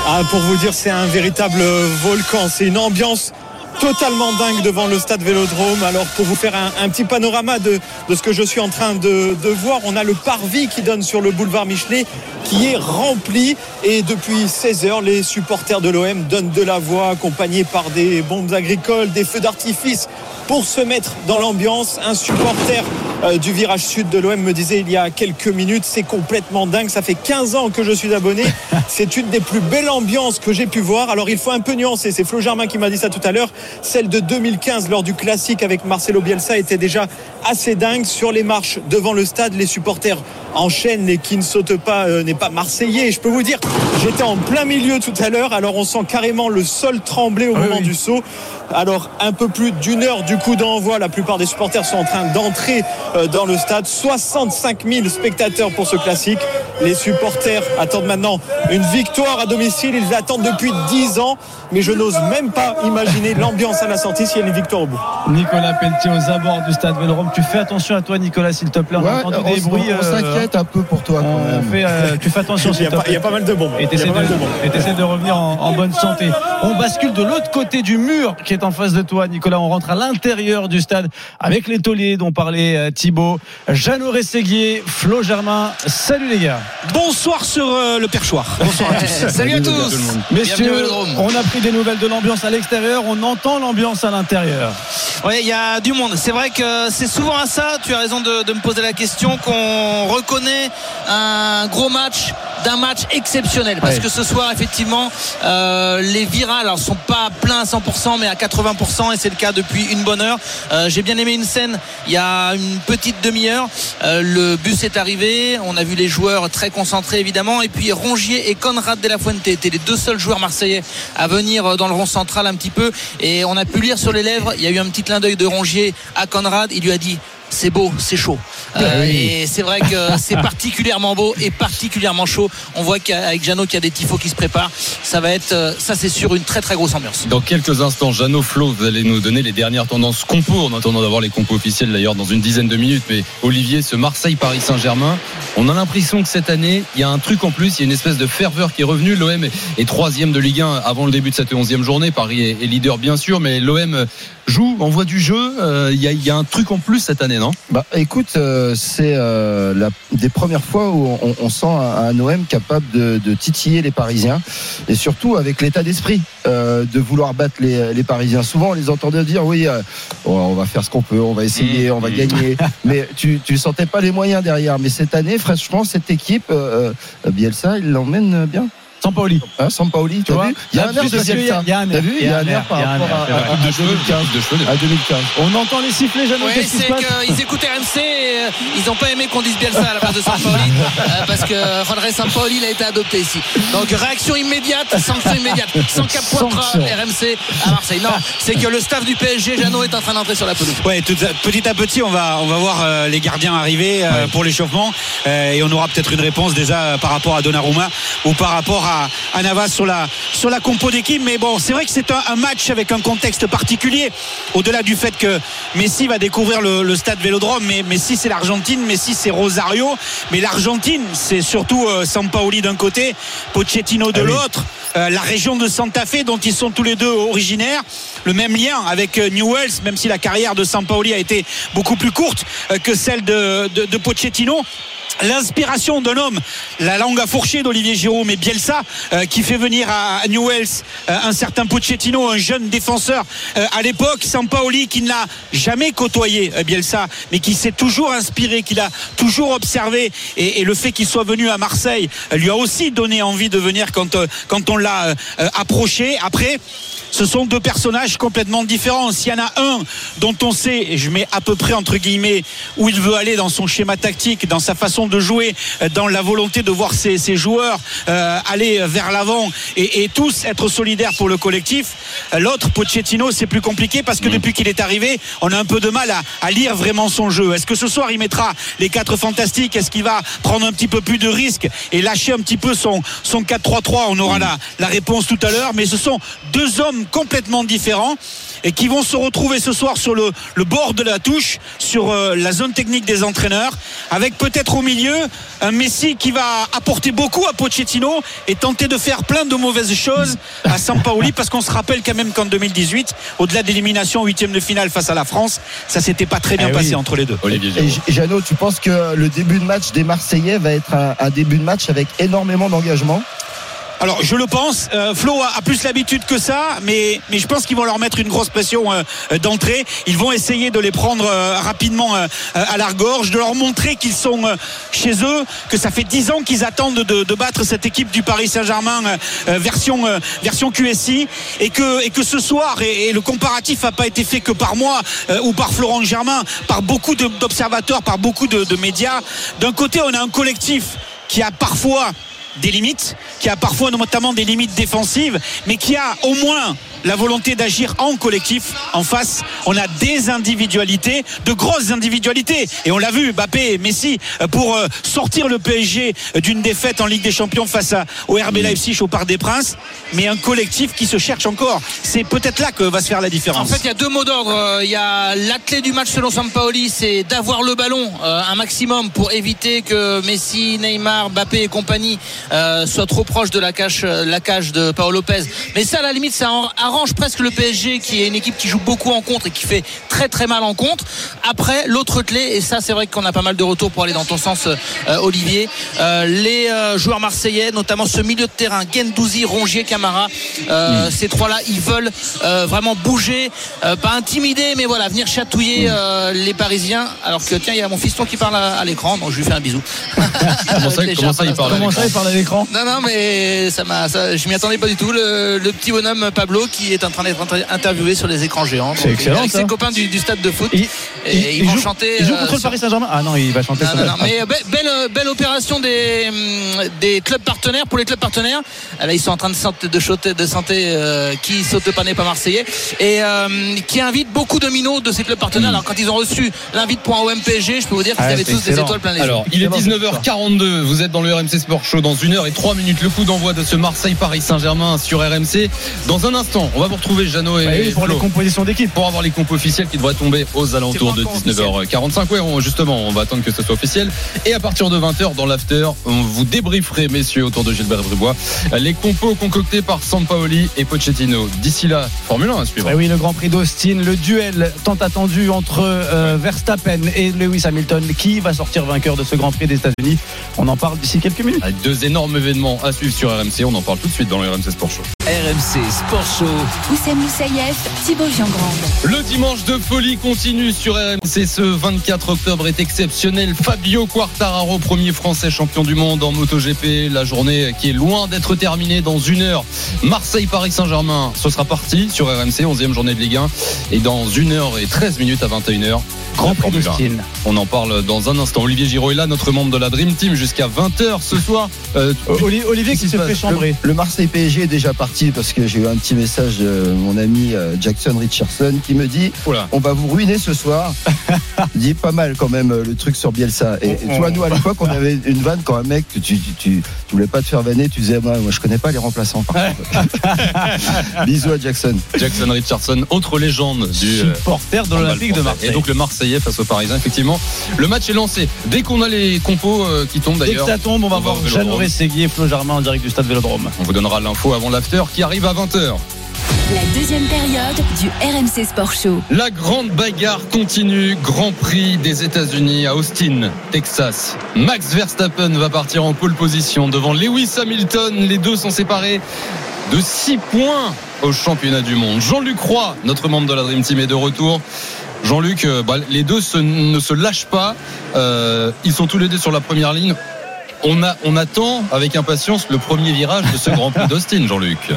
Ah, pour vous dire, c'est un véritable volcan. C'est une ambiance totalement dingue devant le stade Vélodrome. Alors, pour vous faire un, petit panorama de, ce que je suis en train de, de voir, on a le parvis qui donne sur le boulevard Michelet qui est rempli. Et depuis 16 heures, les supporters de l'OM donnent de la voix, accompagnés par des bombes agricoles, des feux d'artifice pour se mettre dans l'ambiance. Un supporter euh, du virage sud de l'OM me disait il y a quelques minutes, c'est complètement dingue. Ça fait 15 ans que je suis abonné. C'est une des plus belles ambiances que j'ai pu voir. Alors il faut un peu nuancer. C'est Flo Germain qui m'a dit ça tout à l'heure. Celle de 2015 lors du classique avec Marcelo Bielsa était déjà assez dingue sur les marches devant le stade. Les supporters enchaînent et qui ne sautent pas euh, n'est pas marseillais. Je peux vous dire, j'étais en plein milieu tout à l'heure. Alors on sent carrément le sol trembler au moment du saut. Alors un peu plus d'une heure du coup d'envoi, la plupart des supporters sont en train d'entrer euh, dans le stade. 65 000 spectateurs pour ce classique. Les supporters attendent maintenant une victoire à domicile. Ils l'attendent depuis 10 ans, mais je n'ose même pas imaginer l'ambiance à la sortie s'il y a une victoire au bout. Nicolas Pelletier aux abords du stade Vélodrome. Tu fais attention à toi, Nicolas, s'il te plaît. On Ouais, a entendu on des bruits. on euh, un peu pour toi quand on même. fait, euh, tu fais attention, Il y, a pas, il y a pas mal de bombes. Et mal de, revenir en, en bonne santé. On bascule de l'autre côté du mur qui est en face de toi, Nicolas. On rentre à l'intérieur du stade avec les tauliers dont parlait euh, Thibaut, Jeannot Rességuier, Flo Germain. Salut les gars. Bonsoir sur euh, le perchoir. Bonsoir à tous. Salut à tous. Messieurs, on a pris des nouvelles de l'ambiance à l'extérieur. On entend l'ambiance à l'intérieur. Ouais, il y a du monde. C'est vrai que c'est souvent à ça. Tu as raison de, de me poser la question qu'on reconnaît un gros match d'un match exceptionnel. Parce Ouais. que ce soir effectivement euh, les virales alors sont pas pleins à 100% mais à 80% et c'est le cas depuis une bonne heure. Euh, j'ai bien aimé une scène il y a une petite demi-heure. Euh, le bus est arrivé on a vu les joueurs très concentrés évidemment. Et puis Rongier et Conrad de la Fuente étaient les deux seuls joueurs marseillais à venir dans le rond central un petit peu. Et on a pu lire sur les lèvres il y a eu un petit clin d'œil de Rongier à Conrad. Il lui a dit c'est beau, c'est chaud. Euh, Et c'est vrai que c'est particulièrement beau et particulièrement chaud. On voit qu'avec Jeannot qu'il y a des tifos qui se préparent. Ça va être, euh, ça c'est sûr, une très très grosse ambiance. Dans quelques instants, Jeannot Flo, vous allez nous donner les dernières tendances compos, en attendant d'avoir les compos officiels d'ailleurs dans une dizaine de minutes. Mais Olivier, ce Marseille-Paris Saint-Germain, on a l'impression que cette année, il y a un truc en plus, il y a une espèce de ferveur qui est revenue. L'OM est- troisième de Ligue 1 avant le début de cette onzième journée. Paris est leader bien sûr, mais l'OM joue, envoie du jeu. Euh, Il y, a, il y a un truc en plus cette année, non? Bah, écoute, euh, c'est euh, la, des premières fois où on, on sent un, un OM capable de, de titiller les Parisiens et surtout avec l'état d'esprit euh, de vouloir battre les, les Parisiens. Souvent, on les entendait dire oui, euh, oh, on va faire ce qu'on peut, on va essayer, on va gagner, mais tu tu sentais pas les moyens derrière. Mais cette année, franchement, cette équipe, euh, euh, Bielsa, il l'emmène bien. Sampaoli. Hein, Sampaoli, tu vois Il y a un air de Bielsa. il y a un air, Il y a un air par rapport à, c'est vrai. à- à 2015. À 2015. On entend les sifflets, Jeannot. Se c'est qu'ils écoutent RMC et euh, ils n'ont pas aimé qu'on dise Bielsa à la place de Sampaoli euh, parce que Rodré Sampaoli il a été adopté ici. Donc réaction immédiate, sanction immédiate. 104 points. RMC à Marseille. Non, c'est que le staff du PSG, Jeannot, est en train d'entrer sur la pelouse. Ouais, tout petit à petit, on va, on va voir euh, les gardiens arriver pour l'échauffement et on aura peut-être une réponse déjà par rapport à Donnarumma ou par rapport à, à Navas sur la, sur la compo d'équipe. Mais bon, c'est vrai que c'est un, un match avec un contexte particulier. Au-delà du fait que Messi va découvrir le, le stade Vélodrome, mais Messi c'est l'Argentine, Messi c'est Rosario, mais l'Argentine c'est surtout euh, Sampaoli d'un côté, Pochettino de l'autre. Euh, la région de Santa Fe dont ils sont tous les deux originaires le même lien avec euh, Newells même si la carrière de Sampaoli a été beaucoup plus courte euh, que celle de, de, de Pochettino L'inspiration d'un homme, la langue à fourcher d'Olivier Giroud, mais Bielsa, euh, qui fait venir à, Newells euh, un certain Pochettino, un jeune défenseur euh, à l'époque, Sampaoli, qui n'a jamais côtoyé Bielsa, mais qui s'est toujours inspiré, qu'il a toujours observé, et, le fait qu'il soit venu à Marseille lui a aussi donné envie de venir quand, quand on l'a approché. Après, ce sont deux personnages complètement différents. S'il y en a un dont on sait, et je mets à peu près entre guillemets, où il veut aller dans son schéma tactique, dans sa façon de jouer, euh, dans la volonté de voir ses, ses joueurs euh, aller vers l'avant et, et tous être solidaires pour le collectif. Euh, L'autre, Pochettino, c'est plus compliqué parce que depuis qu'il est arrivé, on a un peu de mal à, à lire vraiment son jeu. Est-ce que ce soir il mettra les quatre fantastiques? Est-ce qu'il va prendre un petit peu plus de risques et lâcher un petit peu son, son 4-3-3 On aura la, la réponse tout à l'heure. Mais ce sont deux hommes complètement différents et qui vont se retrouver ce soir sur le, le bord de la touche, sur euh, la zone technique des entraîneurs, avec peut-être au milieu un Messi qui va apporter beaucoup à Pochettino et tenter de faire plein de mauvaises choses à Sampaoli, parce qu'on se rappelle quand même qu'en 2018, au-delà de l'élimination en huitième de finale face à la France, ça s'était pas très bien Eh passé oui. entre les deux. Olivier Et J- Jeannot, tu penses que le début de match des Marseillais va être un, un début de match avec énormément d'engagement? Alors je le pense. Euh, Flo a, plus l'habitude que ça, mais, je pense qu'ils vont leur mettre une grosse pression euh, euh, d'entrée. Ils vont essayer de les prendre rapidement à la gorge, de leur montrer qu'ils sont chez eux, que ça fait 10 ans qu'ils attendent de, battre cette équipe du Paris Saint-Germain version, QSI et que, ce soir, et, le comparatif n'a pas été fait que par moi ou par Florent Germain, par beaucoup d'observateurs, par beaucoup de médias. D'un côté, on a un collectif qui a parfois des limites, qui a parfois notamment des limites défensives, mais qui a au moins la volonté d'agir en collectif. En face, on a des individualités, de grosses individualités. Et on l'a vu, Mbappé, Messi, euh, pour euh, sortir le PSG d'une défaite en Ligue des Champions face à, au RB Leipzig au Parc des Princes. Mais un collectif qui se cherche encore. C'est peut-être là que va se faire la différence. En fait, il y a deux mots d'ordre. Euh, Il y a la clé du match selon Sampaoli, c'est d'avoir le ballon euh, un maximum pour éviter que Messi, Neymar, Mbappé et compagnie euh, soient trop proches de la cage, euh, la cage de Paolo Lopez. Mais ça, à la limite, ça en- arrange presque le PSG, qui est une équipe qui joue beaucoup en contre et qui fait très très mal en contre. Après, l'autre clé, et ça, c'est vrai qu'on a pas mal de retours pour aller dans ton sens, euh, Olivier. euh, les euh, joueurs marseillais, notamment ce milieu de terrain, Gendouzi, Rongier, Camara, euh, ces trois-là, ils veulent euh, vraiment bouger, euh, pas intimider, mais voilà, venir chatouiller euh, les Parisiens. Alors que tiens, il y a mon fiston qui parle à, à l'écran, donc je lui fais un bisou. Comment ça, Avec comment ça, il parle à l'écran non, non, mais ça m'a, ça, je m'y attendais pas du tout. Le, le petit bonhomme Pablo qui est en train d'être inter- interviewé sur les écrans géants. C'est excellent, Avec ça. ses copains du, du stade de foot. Il- et il- ils il vont joue- chanter. Il joue euh, contre le Paris Saint-Germain Ah non, il va chanter non, son non, non, mais euh, be- belle, belle opération des, des clubs partenaires. Pour les clubs partenaires, là, ils sont en train de santé, de sauter, de santé euh, qui saute pas n'est pas marseillais et euh, qui invite beaucoup de minots de ces clubs partenaires. Alors, quand ils ont reçu l'invite pour un OMPG, je peux vous dire qu'ils Ah, avaient c'est tous des étoiles plein les yeux. Alors, il est Excellent, 19h42. Vous êtes dans le RMC Sport Show dans une heure et trois minutes. Le coup d'envoi de ce Marseille-Paris Saint-Germain sur RMC. Dans un instant, on va vous retrouver Jeannot et oui, pour Flo, les compositions d'équipe. pour avoir les compos officiels qui devraient tomber aux alentours de pas encore 19h45. Ouais, on- justement, on va attendre que ce soit officiel. Et à partir de 20h dans l'after, on vous débrieferez, messieurs, autour de Gilbert Bribois, les compos concoctés par Sampaoli et Pochettino. D'ici là, Formule 1 à suivre. Eh oui, le Grand Prix d'Austin, le duel tant attendu entre euh, Verstappen et Lewis Hamilton. Qui va sortir vainqueur de ce Grand Prix des États-Unis? On en parle d'ici quelques minutes. Avec deux énormes événements à suivre sur RMC. On en parle tout de suite dans le RMC Sport Show. RMC Sport Show. Oussem Moussaïef, Thibaut Giangrande. Le dimanche de folie continue sur RMC. Ce 24 octobre est exceptionnel. Fabio Quartararo, premier français champion du monde en MotoGP. La journée qui est loin d'être terminée dans une heure. Marseille-Paris Saint-Germain, ce sera parti sur RMC, 11e journée de Ligue 1. Et dans une heure et 13 minutes à 21h, Grand Prix Formule 1. d'Austin. On en parle dans un instant. Olivier Giraud est là, notre membre de la Dream Team, jusqu'à 20h ce soir. Euh, Oli- Olivier qui se fait chambrer. Le Marseille PSG est déjà parti parce que j'ai eu un petit message de mon ami euh, Jackson Richardson qui me dit Oula. on va vous ruiner ce soir. Il dit pas mal quand même euh, le truc sur Bielsa. Et, et tu vois, nous à l'époque, on avait une vanne quand un mec, tu, tu, tu, tu voulais pas te faire vanner, tu disais moi, moi je connais pas les remplaçants. Par. Bisous à Jackson. Jackson Richardson, autre légende du. euh, Supporter de l'Olympique de. Marseille. Et donc le Marseillais face aux Parisiens, effectivement. Le match est lancé. Dès qu'on a les compos euh, qui tombent Dès que d'ailleurs, ça tombe, on va on voir. Jeannot Rességuier et Flo Germain en direct du stade Vélodrome. on vous donnera l'info avant l'after qui arrive à 20h. La deuxième période du RMC Sport Show. La grande bagarre continue. Grand Prix des États-Unis à Austin, Texas. Max Verstappen va partir en pole position devant Lewis Hamilton. Les deux sont séparés de 6 points au championnat du monde. Jean-Luc Roy, notre membre de la Dream Team, est de retour. Jean-Luc, euh, bah, les deux ne se lâchent pas. Euh, ils sont tous les deux sur la première ligne. On attend avec impatience le premier virage de ce Grand Prix d'Austin, Jean-Luc.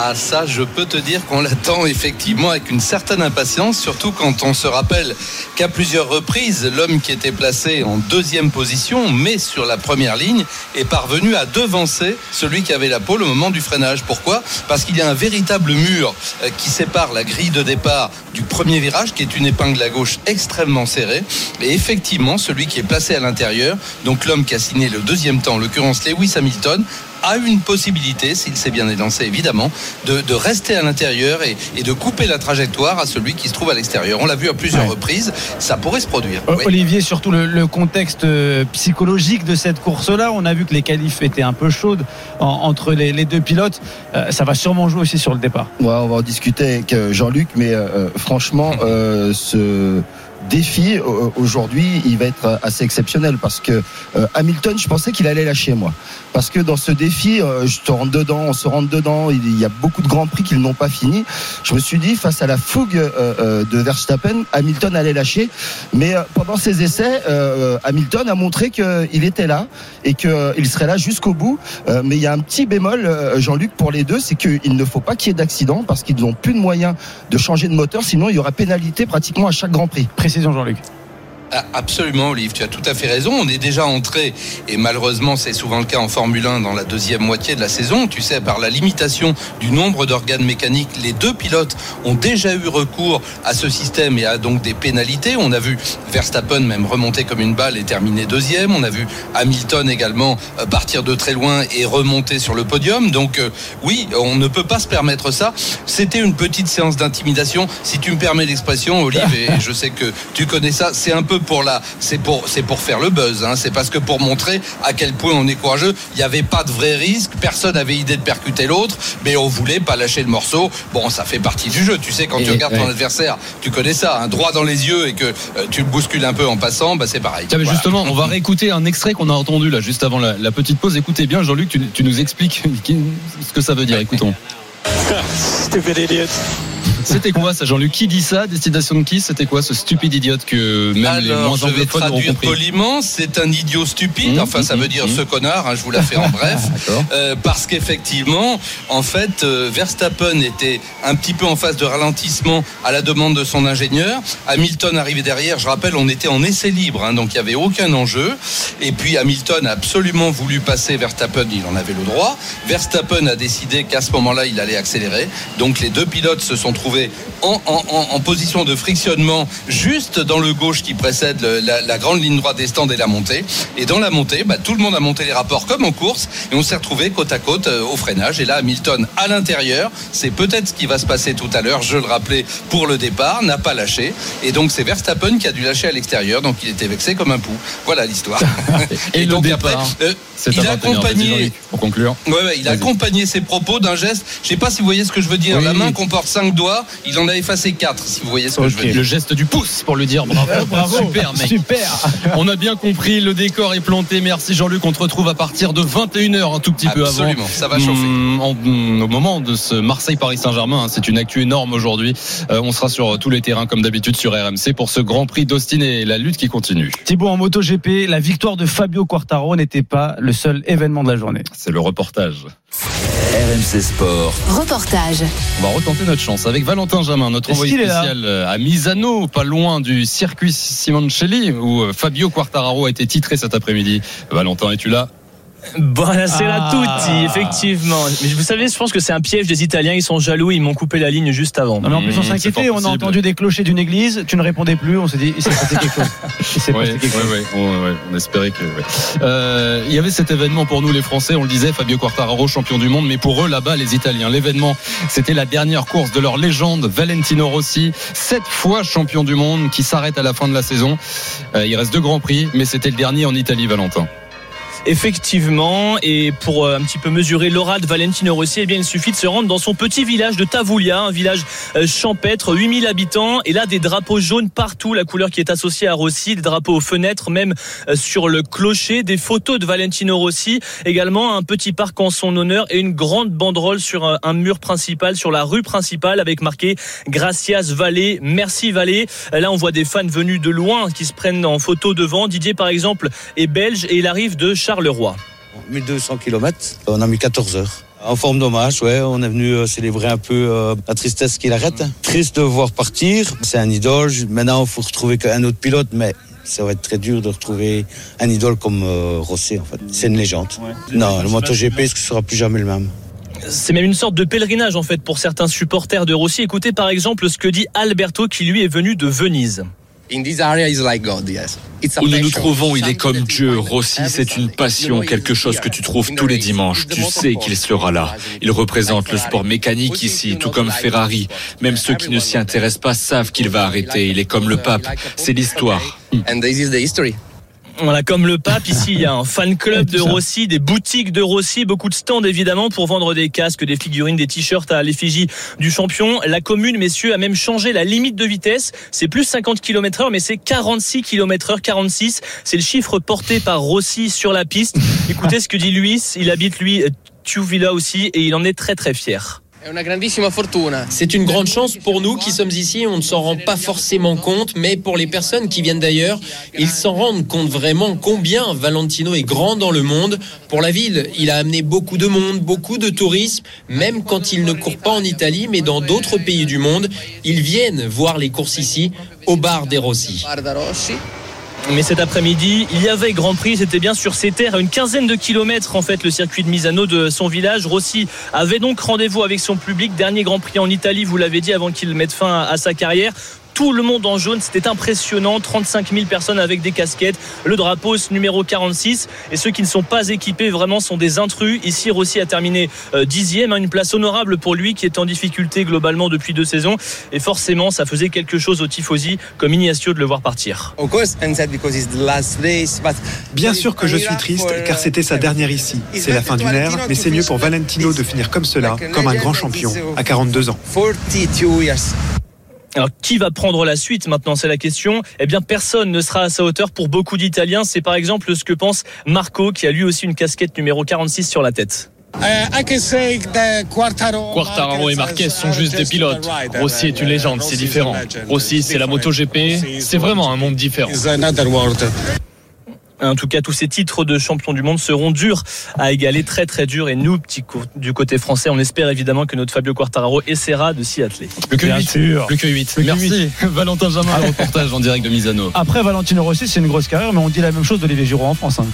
Ah ça, je peux te dire qu'on l'attend effectivement avec une certaine impatience, surtout quand on se rappelle qu'à plusieurs reprises, l'homme qui était placé en deuxième position, mais sur la première ligne, est parvenu à devancer celui qui avait la pole au moment du freinage. Pourquoi? Parce qu'il y a un véritable mur euh, qui sépare la grille de départ du premier virage, qui est une épingle à gauche extrêmement serrée. Et effectivement, celui qui est placé à l'intérieur, donc l'homme qui a signé le deuxième temps, en l'occurrence Lewis Hamilton, a une possibilité, s'il s'est bien élancé évidemment, de, de rester à l'intérieur et, et de couper la trajectoire à celui qui se trouve à l'extérieur. On l'a vu à plusieurs Ouais. reprises, ça pourrait se produire. Euh, Oui. Olivier, surtout le, le contexte euh, psychologique de cette course-là. On a vu que les qualifs étaient un peu chaudes en- entre les, les deux pilotes. Euh, ça va sûrement jouer aussi sur le départ. Ouais, on va en discuter avec Jean-Luc, mais euh, franchement, euh, ce défi euh, aujourd'hui, il va être assez exceptionnel parce que euh, Hamilton, je pensais qu'il allait lâcher moi, parce que dans ce défi, euh, je te rentre dedans, on se rentre dedans. Il y a beaucoup de grands prix qu'ils n'ont pas fini. Je me suis dit face à la fougue de Verstappen, Hamilton allait lâcher, mais pendant ses essais, Hamilton a montré qu'il était là et qu'il serait là jusqu'au bout. Mais il y a un petit bémol, Jean-Luc, pour les deux, c'est qu'il ne faut pas qu'il y ait d'accident parce qu'ils n'ont plus de moyens de changer de moteur, sinon il y aura pénalité pratiquement à chaque Grand Prix. Précision Jean-Luc. Absolument, Olive, tu as tout à fait raison. On est déjà entré, et malheureusement c'est souvent le cas en Formule 1 dans la deuxième moitié de la saison, tu sais, par la limitation du nombre d'organes mécaniques, les deux pilotes ont déjà eu recours à ce système et à donc des pénalités. On a vu Verstappen même remonter comme une balle et terminer deuxième. On a vu Hamilton également euh, partir de très loin et remonter sur le podium. Donc euh, oui, on ne peut pas se permettre ça. C'était une petite séance d'intimidation, si tu me permets l'expression, Olive, et je sais que tu connais ça. C'est un peu pour la, c'est pour, c'est pour faire le buzz. Hein. C'est parce que pour montrer à quel point on est courageux. Il n'y avait pas de vrai risque. Personne n'avait idée de percuter l'autre, mais on voulait pas lâcher le morceau. Bon, ça fait partie du jeu. Tu sais, quand tu regardes ton adversaire, tu connais ça, un droit dans les yeux et que euh, tu le bouscules un peu en passant, bah c'est pareil. Tiens, mais Voilà. justement, on va réécouter un extrait qu'on a entendu là juste avant la, la petite pause. Écoutez bien, Jean-Luc, tu, tu nous expliques ce que ça veut dire. Écoutons. Stupid idiot. C'était quoi ça, Jean-Luc? Qui dit ça Destination de qui? C'était quoi ce stupide idiote que même les moins je vais traduire poliment, c'est un idiot stupide. Mmh, enfin, ça mmh, veut dire mmh. ce connard. hein, je vous la fais en bref. Euh, parce qu'effectivement, en fait, euh, Verstappen était un petit peu en phase de ralentissement à la demande de son ingénieur. Hamilton arrivait derrière. Je rappelle, on était en essai libre, hein, donc il n'y avait aucun enjeu. Et puis Hamilton a absolument voulu passer Verstappen. Il en avait le droit. Verstappen a décidé qu'à ce moment-là, il allait accélérer. Donc les deux pilotes se sont trouvés en, en- en- en position de frictionnement juste dans le gauche qui précède le- la, la grande ligne droite des stands et la montée. Et dans la montée, bah, tout le monde a monté les rapports comme en course et on s'est retrouvé côte à côte euh, au freinage. Et là, Hamilton à l'intérieur, c'est peut-être ce qui va se passer tout à l'heure. Je le rappelais pour le départ, n'a pas lâché. Et donc c'est Verstappen qui a dû lâcher à l'extérieur. Donc il était vexé comme un pou. Voilà l'histoire. Et, le donc départ, euh, c'est il a 21 Vas-y, accompagné. Pour conclure. Ouais, ouais, il a accompagné ses propos d'un geste. Je sais pas si vous voyez ce que je veux dire. Oui. La main comporte cinq doigts. Il en a effacé quatre, si vous voyez ce que je veux dire. Le geste du pouce pour lui dire bravo, Bravo. super mec. Super. On a bien compris, le décor est planté. Merci Jean-Luc. On te retrouve à partir de 21h, un tout petit peu avant. Absolument, ça va chauffer. En- hum, au moment de ce Marseille-Paris Saint-Germain, hein, c'est une actu énorme aujourd'hui. Euh, on sera sur tous les terrains comme d'habitude sur RMC pour ce Grand Prix d'Austin et la lutte qui continue. Thibaut en MotoGP, la victoire de Fabio Quartaro n'était pas le seul événement de la journée. C'est le reportage. RMC Sport. Reportage. On va retenter notre chance avec Valentin Jamin, notre envoyé spécial euh, à Misano, pas loin du circuit Simoncelli, où Fabio Quartararo a été titré cet après-midi. Valentin, es-tu là? Buonasera Ah. tutti, effectivement. Mais vous savez, je pense que c'est un piège des Italiens. Ils sont jaloux, ils m'ont coupé la ligne juste avant. Non, mais en plus, on c'est s'inquiétait. On a entendu des clochers d'une église. Tu ne répondais plus. On s'est dit, il s'est passé quelque chose. Il s'est Ouais, passé quelque ouais, chose. ouais, ouais, ouais, on espérait que. ouais. Euh, il y avait cet événement pour nous les Français, on le disait, Fabio Quartararo champion du monde, mais pour eux là-bas les Italiens, l'événement, c'était la dernière course de leur légende Valentino Rossi, sept fois champion du monde, qui s'arrête à la fin de la saison. Euh, il reste deux grands prix, mais c'était le dernier en Italie, Valentin. Effectivement, et pour euh, un petit peu mesurer l'aura de Valentino Rossi, eh bien, il suffit de se rendre dans son petit village de Tavoulia, un village euh, champêtre, 8000 habitants, et là des drapeaux jaunes partout, la couleur qui est associée à Rossi, des drapeaux aux fenêtres, même euh, sur le clocher, des photos de Valentino Rossi, également un petit parc en son honneur et une grande banderole sur un mur principal, sur la rue principale, avec marqué Gracias Vallée, merci Vallée. Là, on voit des fans venus de loin qui se prennent en photo devant. Didier, par exemple, est belge et il arrive de Charleroi. 1200 km, on a mis 14 heures. En forme d'hommage, ouais, on est venu euh, célébrer un peu euh, la tristesse qu'il arrête. Triste de voir partir, c'est un idole. Maintenant, il faut retrouver qu'un autre pilote, mais ça va être très dur de retrouver un idole comme euh, Rossi, en fait. C'est une légende. Non, le MotoGP, ce ne sera plus jamais le même. C'est même une sorte de pèlerinage en fait pour certains supporters de Rossi. Écoutez par exemple ce que dit Alberto qui lui est venu de Venise. Où nous nous trouvons, il est comme Dieu. Rossi, c'est une passion, quelque chose que tu trouves tous les dimanches. Tu sais qu'il sera là. Il représente le sport mécanique ici, tout comme Ferrari. Même ceux qui ne s'y intéressent pas savent qu'il va arrêter. Il est comme le pape. C'est l'histoire. Voilà, comme le pape, ici il y a un fan club de Rossi, des boutiques de Rossi, beaucoup de stands évidemment pour vendre des casques, des figurines, des t-shirts à l'effigie du champion. La commune, messieurs, a même changé la limite de vitesse. C'est plus 50 km heure, mais c'est 46 km heure, 46. C'est le chiffre porté par Rossi sur la piste. Écoutez ce que dit Luis. Il habite lui Tuvilla aussi et il en est très très fier. C'est une grande chance pour nous qui sommes ici, on ne s'en rend pas forcément compte, mais pour les personnes qui viennent d'ailleurs, ils s'en rendent compte vraiment combien Valentino est grand dans le monde. Pour la ville, il a amené beaucoup de monde, beaucoup de tourisme, même quand il ne court pas en Italie, mais dans d'autres pays du monde, ils viennent voir les courses ici, au bar des Rossi. Mais cet après-midi, il y avait Grand Prix, c'était bien sur ses terres, à une quinzaine de kilomètres en fait le circuit de Misano de son village. Rossi avait donc rendez-vous avec son public, dernier Grand Prix en Italie, vous l'avez dit, avant qu'il mette fin à sa carrière tout le monde en jaune. C'était impressionnant. 35 000 personnes avec des casquettes. Le drapeau numéro 46. Et ceux qui ne sont pas équipés vraiment sont des intrus. Ici, Rossi a terminé euh, dixième. Hein, une place honorable pour lui qui est en difficulté globalement depuis deux saisons. Et forcément, ça faisait quelque chose au Tifosi comme Ignacio de le voir partir. Bien sûr que je suis triste car c'était sa dernière ici. C'est la fin d'une ère, mais c'est mieux pour Valentino de finir comme cela, comme un grand champion, à 42 ans. Alors, qui va prendre la suite maintenant C'est la question. Eh bien, personne ne sera à sa hauteur pour beaucoup d'Italiens. C'est par exemple ce que pense Marco, qui a lui aussi une casquette numéro 46 sur la tête. Quartararo et Marquez sont juste des pilotes. Rossi est une légende, c'est différent. Rossi, c'est la moto GP, c'est vraiment un monde différent. En tout cas, tous ces titres de champion du monde seront durs à égaler, très très durs. Et nous, petit du côté français, on espère évidemment que notre Fabio Quartararo essaiera de s'y atteler. Le Q8. Le Q8. Merci. Valentin Jamin, reportage en direct de Misano. Après Valentino Rossi, c'est une grosse carrière, mais on dit la même chose d'Olivier Giroud en France. Hein.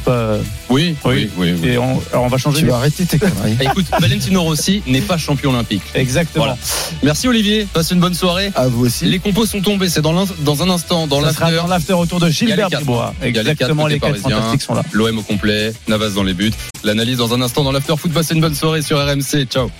Oui, oui, oui, Et on, alors on va changer. Tu vas arrêter tes conneries. Écoute, Valentino Rossi n'est pas champion olympique. Exactement. Merci Olivier. Passe une bonne soirée. À vous aussi. Les compos sont tombés. C'est dans, dans un instant dans l'after. Dans l'after autour de Gilbert Dubois. Exactement les quatre L'OM au complet, Navas dans les buts. L'analyse dans un instant dans l'after football. C'est une bonne soirée sur RMC. Ciao.